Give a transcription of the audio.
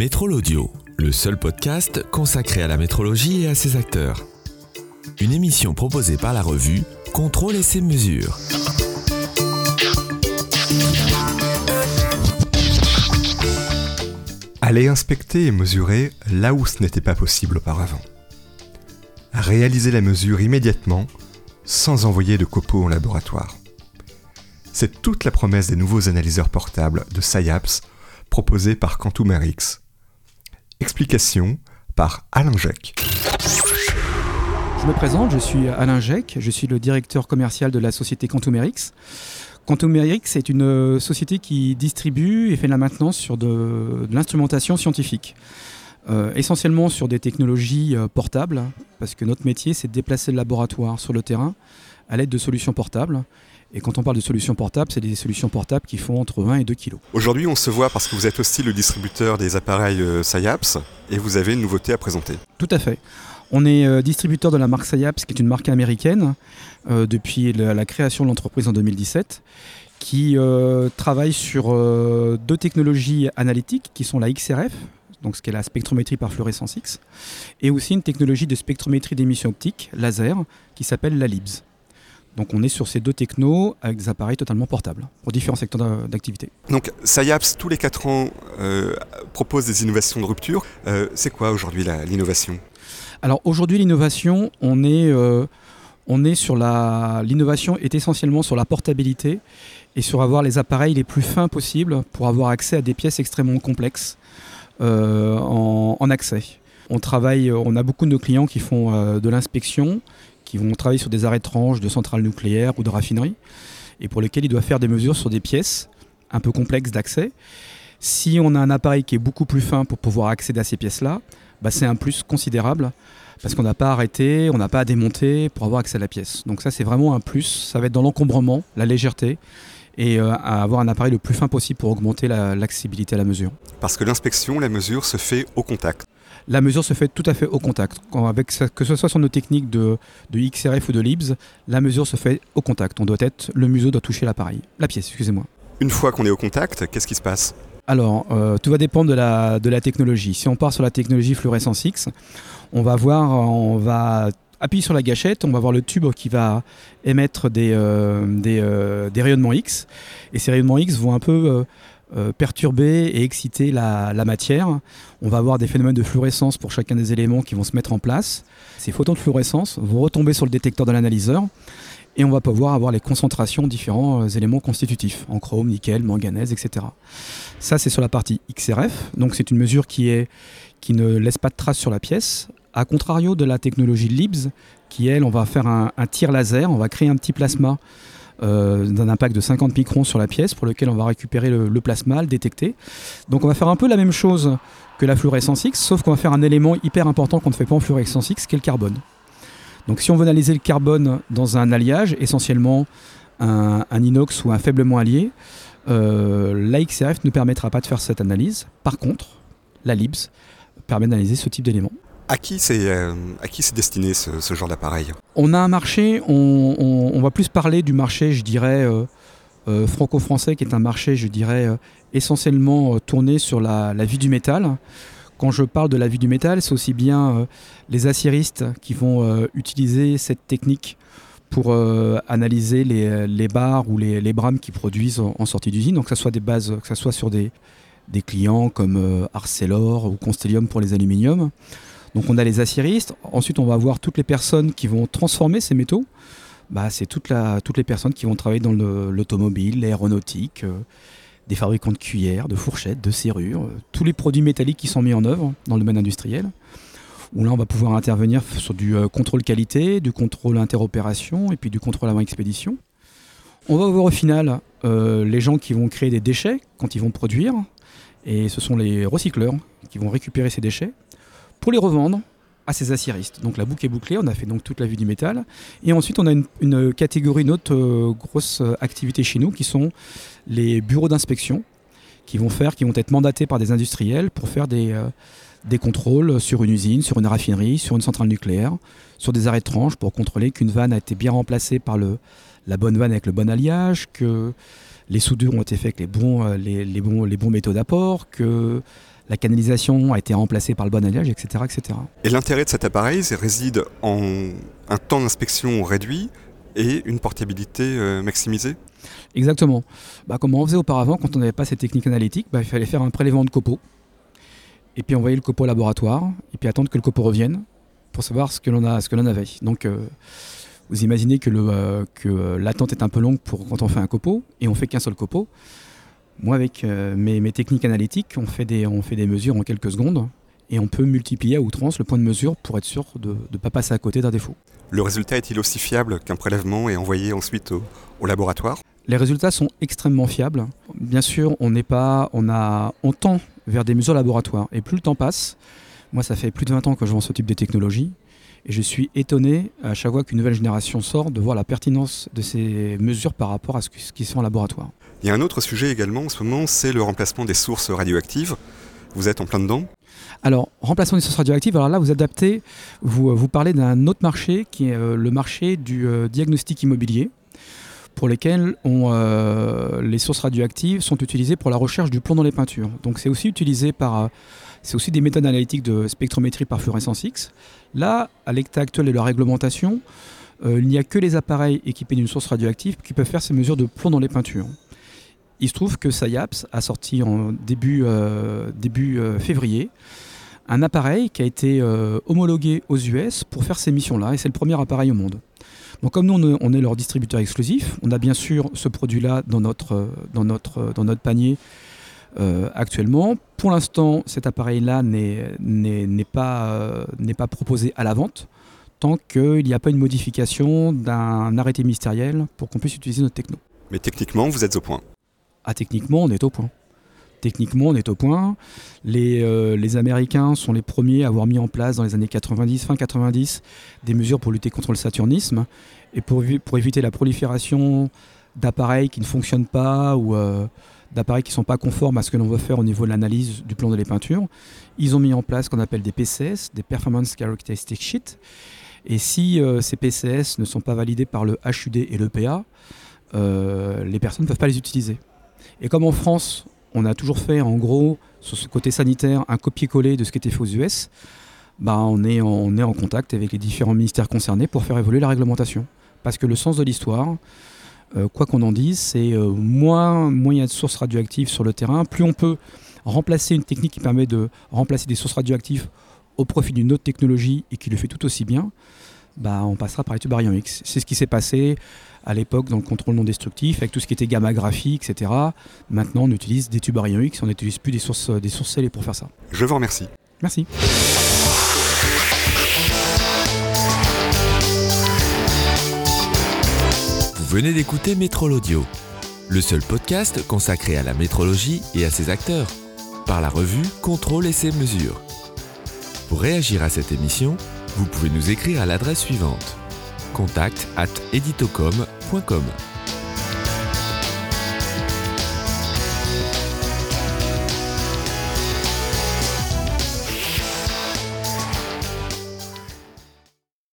Métrol Audio, le seul podcast consacré à la métrologie et à ses acteurs. Une émission proposée par la revue Contrôle et ses mesures. Aller inspecter et mesurer là où ce n'était pas possible auparavant. Réaliser la mesure immédiatement sans envoyer de copeaux en laboratoire. C'est toute la promesse des nouveaux analyseurs portables de SciAps proposés par Quantumerix. Explication par Alain Jacques. Je me présente, je suis Alain Jacques, je suis le directeur commercial de la société Quantumerix. Quantumerix est une société qui distribue et fait de la maintenance sur de, l'instrumentation scientifique. Euh, essentiellement sur des technologies euh, portables, parce que notre métier c'est de déplacer le laboratoire sur le terrain à l'aide de solutions portables. Et quand on parle de solutions portables, c'est des solutions portables qui font entre 1 et 2 kg. Aujourd'hui, on se voit parce que vous êtes aussi le distributeur des appareils euh, SciAps et vous avez une nouveauté à présenter. Tout à fait. On est euh, distributeur de la marque SciAps, qui est une marque américaine, euh, depuis la, la, création de l'entreprise en 2017, qui euh, travaille sur euh, deux technologies analytiques qui sont la XRF, donc ce qui est la spectrométrie par fluorescence X, et aussi une technologie de spectrométrie d'émission optique, laser, qui s'appelle la LIBS. Donc on est sur ces deux technos avec des appareils totalement portables pour différents secteurs d'activité. Donc SciAps, tous les 4 ans, euh, propose des innovations de rupture. Euh, c'est quoi aujourd'hui l'innovation? Alors aujourd'hui l'innovation, on est, euh, on est sur la... L'innovation est essentiellement sur la portabilité et sur avoir les appareils les plus fins possibles pour avoir accès à des pièces extrêmement complexes en, en, accès. On travaille, on a beaucoup de nos clients qui font de l'inspection, qui vont travailler sur des arrêts de tranches de centrales nucléaires ou de raffineries, et pour lesquels ils doivent faire des mesures sur des pièces un peu complexes d'accès. Si on a un appareil qui est beaucoup plus fin pour pouvoir accéder à ces pièces-là, bah c'est un plus considérable parce qu'on n'a pas arrêté, on n'a pas à démonter pour avoir accès à la pièce. Donc ça c'est vraiment un plus, ça va être dans l'encombrement, la légèreté et euh, avoir un appareil le plus fin possible pour augmenter l'accessibilité la, à la mesure. Parce que l'inspection, la mesure se fait au contact la mesure se fait tout à fait au contact. Quand avec, que ce soit sur nos techniques de, de, XRF ou de LIBS, la mesure se fait au contact. On doit être, le museau doit toucher l'appareil, la pièce, excusez-moi. Une fois qu'on est au contact, qu'est-ce qui se passe? Alors, euh, tout va dépendre de la, de la technologie. Si on part sur la technologie fluorescence X, on va voir, on va appuyer sur la gâchette, on va voir le tube qui va émettre des, euh, des, euh, des, rayonnements X. Et ces rayonnements X vont un peu euh, perturber et exciter la, matière. On va avoir des phénomènes de fluorescence pour chacun des éléments qui vont se mettre en place. Ces photons de fluorescence vont retomber sur le détecteur de l'analyseur et on va pouvoir avoir les concentrations différents euh, éléments constitutifs, en chrome, nickel, manganèse, etc. Ça, c'est sur la partie XRF, donc c'est une mesure qui, est, qui ne laisse pas de traces sur la pièce, à contrario de la technologie LIBS, qui, elle, on va faire un tir laser, on va créer un petit plasma euh, d'un impact de 50 microns sur la pièce pour lequel on va récupérer le, plasma, le détecter. Donc on va faire un peu la même chose que la fluorescence X, sauf qu'on va faire un élément hyper important qu'on ne fait pas en fluorescence X, qui est le carbone. Donc si on veut analyser le carbone dans un alliage, essentiellement un, un inox ou un faiblement allié, euh, la XRF ne permettra pas de faire cette analyse. Par contre, la LIBS permet d'analyser ce type d'éléments. À qui c'est euh, destiné ce, genre d'appareil On a un marché, on, va plus parler du marché, je dirais, euh, euh, franco-français, qui est un marché, je dirais, euh, essentiellement euh, tourné sur la, vie du métal. Quand je parle de la vie du métal, c'est aussi bien euh, les aciéristes qui vont euh, utiliser cette technique pour analyser les, barres ou les, brames qui produisent en, sortie d'usine, donc que ce soit des bases, que ce soit sur des, des clients comme Arcelor ou Constellium pour les aluminiums. Donc on a les aciéristes, ensuite on va avoir toutes les personnes qui vont transformer ces métaux. Bah, c'est toutes les personnes qui vont travailler dans l'automobile, l'aéronautique, euh, des fabricants de cuillères, de fourchettes, de serrures, euh, tous les produits métalliques qui sont mis en œuvre dans le domaine industriel. Où là on va pouvoir intervenir sur du euh, contrôle qualité, du contrôle interopération et puis du contrôle avant expédition. On va voir au final les gens qui vont créer des déchets quand ils vont produire, et ce sont les recycleurs qui vont récupérer ces déchets pour les revendre à ces aciéristes. Donc la boucle est bouclée, on a fait donc toute la vue du métal. Et ensuite on a une, catégorie, une autre euh, grosse activité chez nous qui sont les bureaux d'inspection qui vont faire, qui vont être mandatés par des industriels pour faire des, euh, des contrôles sur une usine, sur une raffinerie, sur une centrale nucléaire, sur des arrêts de tranche pour contrôler qu'une vanne a été bien remplacée par le, la bonne vanne avec le bon alliage, que les soudures ont été faites avec les bons, euh, les, bons, les bons métaux d'apport, que la canalisation a été remplacée par le bon alliage, etc. etc. Et l'intérêt de cet appareil réside en un temps d'inspection réduit et une portabilité euh, maximisée Exactement. Bah, comme on faisait auparavant, quand on n'avait pas ces techniques analytiques, bah, il fallait faire un prélèvement de copeaux, et puis envoyer le copeau au laboratoire, et puis attendre que le copeau revienne pour savoir ce que l'on avait. Donc, euh, vous imaginez que, euh, euh, l'attente est un peu longue pour quand on fait un copeau, et on fait qu'un seul copeau. Moi, avec mes, techniques analytiques, on fait, des, on fait des mesures en quelques secondes, et on peut multiplier à outrance le point de mesure pour être sûr de ne pas passer à côté d'un défaut. Le résultat est-il aussi fiable qu'un prélèvement est envoyé ensuite au laboratoire? Les résultats sont extrêmement fiables. Bien sûr, on n'est pas, on a, on tend vers des mesures laboratoires. Et plus le temps passe, moi ça fait plus de 20 ans que je vends ce type de technologie, et je suis étonné à chaque fois qu'une nouvelle génération sort de voir la pertinence de ces mesures par rapport à ce qui se fait en laboratoire. Il y a un autre sujet également en ce moment, c'est le remplacement des sources radioactives. Vous êtes en plein dedans? Alors, remplacement des sources radioactives, alors là, vous adaptez, vous, vous parlez d'un autre marché qui est euh, le marché du euh, diagnostic immobilier pour lesquels euh, les sources radioactives sont utilisées pour la recherche du plomb dans les peintures. Donc c'est aussi utilisé par... Euh, c'est aussi des méthodes analytiques de spectrométrie par fluorescence X. Là, à l'état actuel de la réglementation, euh, il n'y a que les appareils équipés d'une source radioactive qui peuvent faire ces mesures de plomb dans les peintures. Il se trouve que SciAps a sorti en début, début février un appareil qui a été homologué aux US pour faire ces missions-là, et c'est le premier appareil au monde. Donc comme nous, on est leur distributeur exclusif, on a bien sûr ce produit-là dans notre, dans, notre, dans notre panier euh, actuellement. Pour l'instant, cet appareil-là n'est pas, euh, pas proposé à la vente tant qu'il n'y a pas une modification d'un arrêté ministériel pour qu'on puisse utiliser notre techno. Mais techniquement, vous êtes au point Ah, techniquement, on est au point. Techniquement, on est au point. Les, euh, les, Américains sont les premiers à avoir mis en place dans les années 90, fin 90, des mesures pour lutter contre le saturnisme et pour, éviter la prolifération d'appareils qui ne fonctionnent pas ou euh, d'appareils qui ne sont pas conformes à ce que l'on veut faire au niveau de l'analyse du plan de les peintures. Ils ont mis en place ce qu'on appelle des PCS, des Performance Characteristic Sheets. Et si euh, ces PCS ne sont pas validés par le HUD et l'EPA, les personnes ne peuvent pas les utiliser. Et comme en France, on a toujours fait en gros, sur ce côté sanitaire, un copier-coller de ce qui était fait aux US. Bah, on, est en, est en contact avec les différents ministères concernés pour faire évoluer la réglementation. Parce que le sens de l'histoire, euh, quoi qu'on en dise, c'est euh, moins, moins il y a de sources radioactives sur le terrain, plus on peut remplacer une technique qui permet de remplacer des sources radioactives au profit d'une autre technologie et qui le fait tout aussi bien, bah, on passera par les tubes X. C'est ce qui s'est passé à l'époque dans le contrôle non destructif, avec tout ce qui était gamma graphique, etc. Maintenant, on utilise des tubes X, on n'utilise plus des sources, des sources scellées pour faire ça. Je vous remercie. Merci. Vous venez d'écouter Métrol Audio, le seul podcast consacré à la métrologie et à ses acteurs, par la revue Contrôle et ses mesures. Pour réagir à cette émission, vous pouvez nous écrire à l'adresse suivante contact at editocom.com.